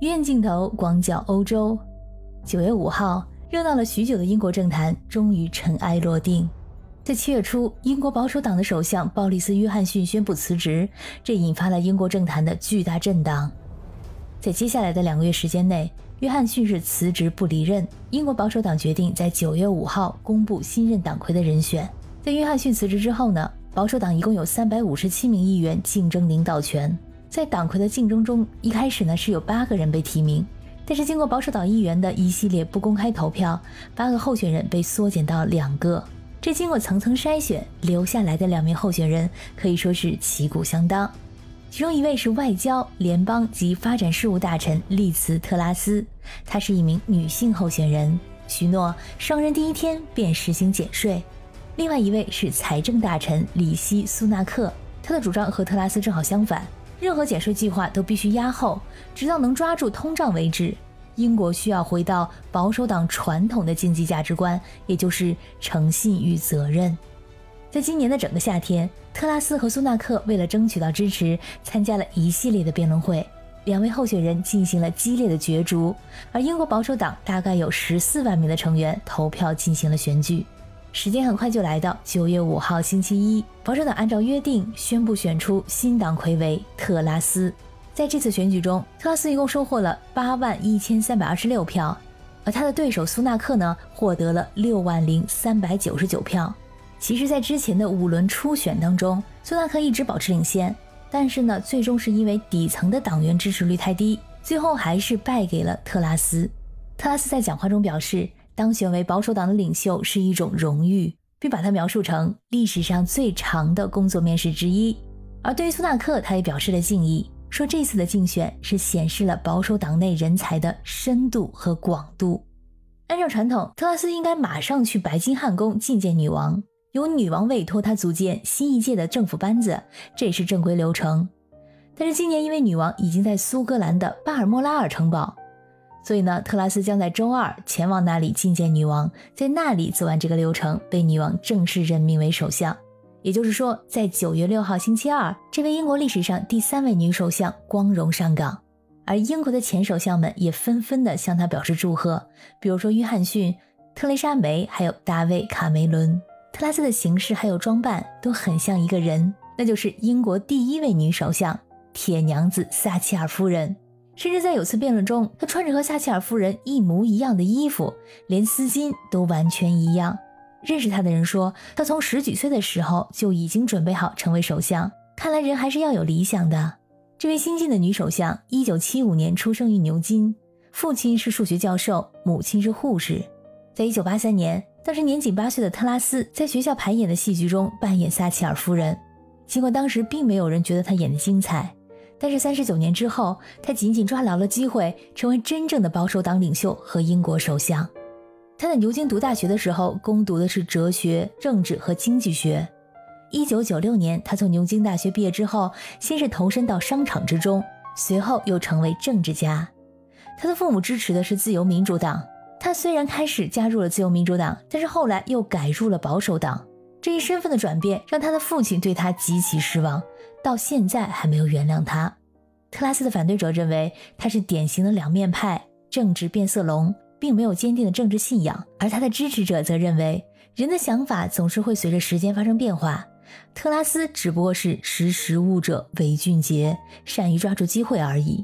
院镜头广角欧洲。九月五号，热闹了许久的英国政坛终于尘埃落定。在七月初，英国保守党的首相鲍里斯·约翰逊宣布辞职，这引发了英国政坛的巨大震荡。在接下来的两个月时间内，约翰逊是辞职不离任。英国保守党决定在九月五号公布新任党魁的人选。在约翰逊辞职之后呢，保守党一共有三百五十七名议员竞争领导权。在党魁的竞争中，一开始呢是有八个人被提名，但是经过保守党议员的一系列不公开投票，八个候选人被缩减到两个。这经过层层筛选留下来的两名候选人可以说是旗鼓相当。其中一位是外交、联邦及发展事务大臣利茨·特拉斯，她是一名女性候选人，许诺上任第一天便实行减税。另外一位是财政大臣里希·苏纳克，他的主张和特拉斯正好相反，任何减税计划都必须压后，直到能抓住通胀为止。英国需要回到保守党传统的经济价值观，也就是诚信与责任。在今年的整个夏天，特拉斯和苏纳克为了争取到支持，参加了一系列的辩论会。两位候选人进行了激烈的角逐，而英国保守党大概有十四万名的成员投票进行了选举。时间很快就来到九月五号星期一，保守党按照约定宣布选出新党魁为特拉斯。在这次选举中，特拉斯一共收获了八万一千三百二十六票，而他的对手苏纳克呢，获得了六万零三百九十九票。其实，在之前的五轮初选当中，苏纳克一直保持领先，但是呢，最终是因为底层的党员支持率太低，最后还是败给了特拉斯。特拉斯在讲话中表示，当选为保守党的领袖是一种荣誉，并把它描述成历史上最长的工作面试之一。而对于苏纳克，他也表示了敬意，说这次的竞选是显示了保守党内人才的深度和广度。按照传统，特拉斯应该马上去白金汉宫觐见女王。由女王委托他组建新一届的政府班子，这也是正规流程。但是今年因为女王已经在苏格兰的巴尔莫拉尔城堡，所以呢，特拉斯将在周二前往那里觐见女王，在那里做完这个流程，被女王正式任命为首相。也就是说，在九月六号星期二，这位英国历史上第三位女首相光荣上岗。而英国的前首相们也纷纷的向她表示祝贺，比如说约翰逊、特蕾莎梅，还有大卫卡梅伦。特拉斯的形式还有装扮都很像一个人，那就是英国第一位女首相铁娘子撒切尔夫人。甚至在有次辩论中，她穿着和撒切尔夫人一模一样的衣服，连丝巾都完全一样。认识她的人说，她从十几岁的时候就已经准备好成为首相。看来人还是要有理想的。这位新晋的女首相，一九七五年出生于牛津，父亲是数学教授，母亲是护士。在一九八三年。当时年仅八岁的特拉斯在学校排演的戏剧中扮演撒切尔夫人，尽管当时并没有人觉得她演的精彩，但是三十九年之后，他紧紧抓牢了机会，成为真正的保守党领袖和英国首相。他在牛津读大学的时候，攻读的是哲学、政治和经济学。一九九六年，他从牛津大学毕业之后，先是投身到商场之中，随后又成为政治家。他的父母支持的是自由民主党。他虽然开始加入了自由民主党，但是后来又改入了保守党。这一身份的转变让他的父亲对他极其失望，到现在还没有原谅他。特拉斯的反对者认为他是典型的两面派、政治变色龙，并没有坚定的政治信仰；而他的支持者则认为人的想法总是会随着时间发生变化，特拉斯只不过是识时务者为俊杰，善于抓住机会而已。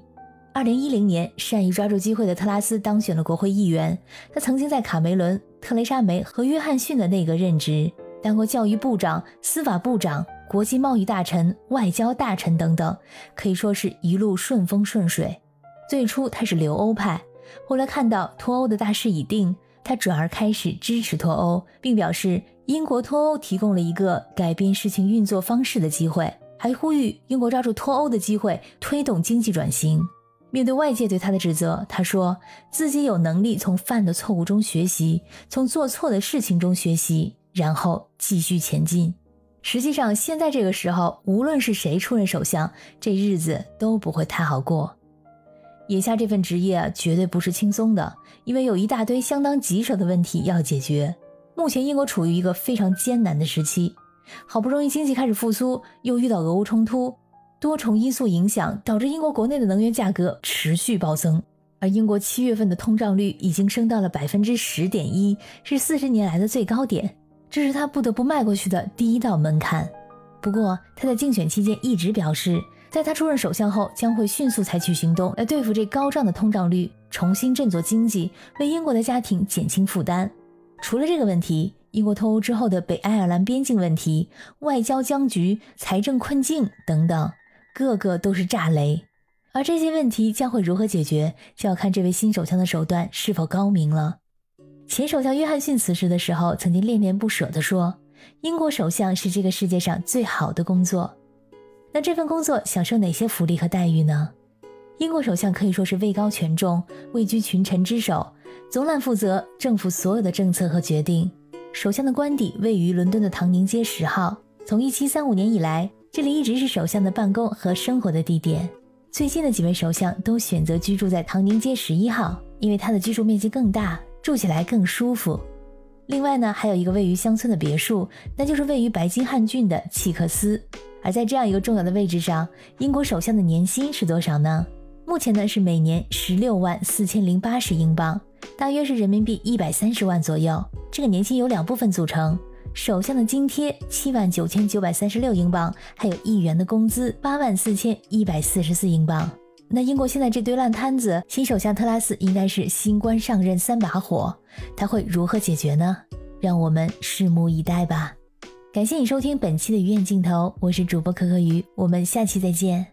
二零一零年，善于抓住机会的特拉斯当选了国会议员。他曾经在卡梅伦、特蕾莎梅和约翰逊的内阁任职，当过教育部长、司法部长、国际贸易大臣、外交大臣等等，可以说是一路顺风顺水。最初他是留欧派，后来看到脱欧的大势已定，他转而开始支持脱欧，并表示英国脱欧提供了一个改变事情运作方式的机会，还呼吁英国抓住脱欧的机会，推动经济转型。面对外界对他的指责，他说自己有能力从犯的错误中学习，从做错的事情中学习，然后继续前进。实际上，现在这个时候，无论是谁出任首相，这日子都不会太好过。眼下这份职业啊，绝对不是轻松的，因为有一大堆相当棘手的问题要解决。目前，英国处于一个非常艰难的时期，好不容易经济开始复苏，又遇到俄乌冲突。多重因素影响，导致英国国内的能源价格持续暴增。而英国七月份的通胀率已经升到了百分之十点一，是四十年来的最高点，这是他不得不迈过去的第一道门槛。不过，他在竞选期间一直表示，在他出任首相后，将会迅速采取行动来对付这高涨的通胀率，重新振作经济，为英国的家庭减轻负担。除了这个问题，英国脱欧之后的北爱尔兰边境问题、外交僵局、财政困境等等，个个都是炸雷。而这些问题将会如何解决，就要看这位新首相的手段是否高明了。前首相约翰逊辞职的时候，曾经恋恋不舍地说：“英国首相是这个世界上最好的工作。”那这份工作享受哪些福利和待遇呢？英国首相可以说是位高权重、位居群臣之首，总揽负责政府所有的政策和决定。首相的官邸位于伦敦的唐宁街十号，从1735年以来，这里一直是首相的办公和生活的地点。最近的几位首相都选择居住在唐宁街十一号，因为它的居住面积更大，住起来更舒服。另外呢，还有一个位于乡村的别墅，那就是位于白金汉郡的契克斯。而在这样一个重要的位置上，英国首相的年薪是多少呢？目前呢是每年十六万四千零八十英镑，大约是人民币一百三十万左右。这个年薪由两部分组成。首相的津贴七万九千九百三十六英镑，还有议员的工资八万四千一百四十四英镑。那英国现在这堆烂摊子，新首相特拉斯应该是新官上任三把火，他会如何解决呢？让我们拭目以待吧。感谢你收听本期的鱼眼镜头，我是主播可可鱼，我们下期再见。